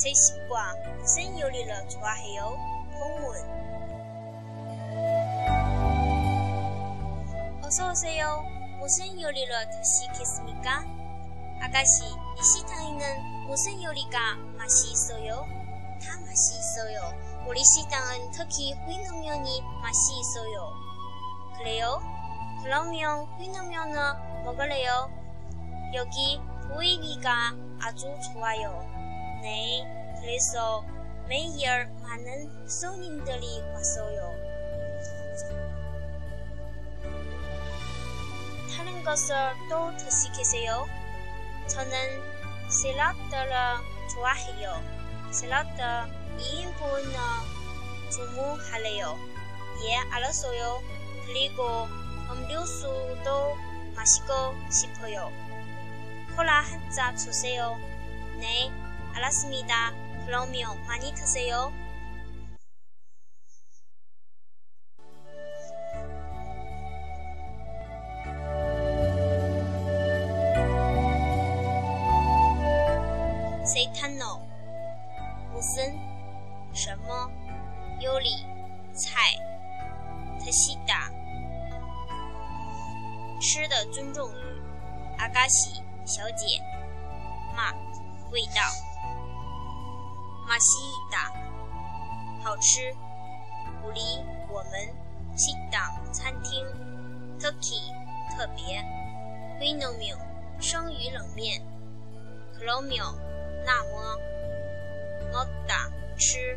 제10과 무슨 요리를 좋아해요? 본문 어서오세요. 무슨 요리를 드시겠습니까? 아가씨, 이 식당에는 무슨 요리가 맛이 있어요? 다 맛이 있어요. 우리 식당은 특히 휘누면이 맛이 있어요. 그래요? 그러면 휘누면을 먹을래요? 여기 보이기가 아주 좋아요. 네, 그래서 매일 많은 손님들이 왔어요. 다른 것을 또 드시겠어요? 저는 샐러드를 좋아해요. 샐러드 2인분을 주문할래요. 예, 알았어요. 그리고 음료수도 마시고 싶어요. 콜라 한 잔 주세요. 네. 알았습니다. 그러면 많이 드세요. 세탄노 무슨 什么 요리 菜 드시다 吃的尊重语 아가씨 小姐맛 味道马西达，好吃。鼓励我们西达餐厅。Turkey 特别。Vinomio 生鱼冷面。Kromio 那么。Moda 吃。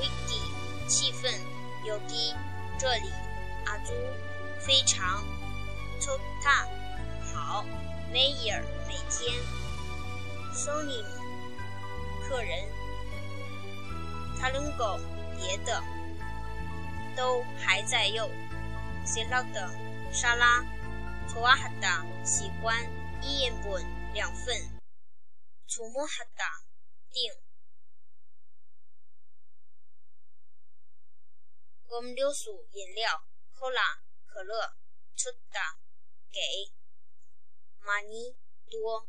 Wiki 气氛。Yogi 这里。阿朱非常。Tota 好。Mayer 每天。Sony 客人。他能够别的都还在用。洗脑的沙拉，搓哈达喜欢一人份两份，触摸哈达订。饮料素饮料，可拉可乐，出的给，，money 多。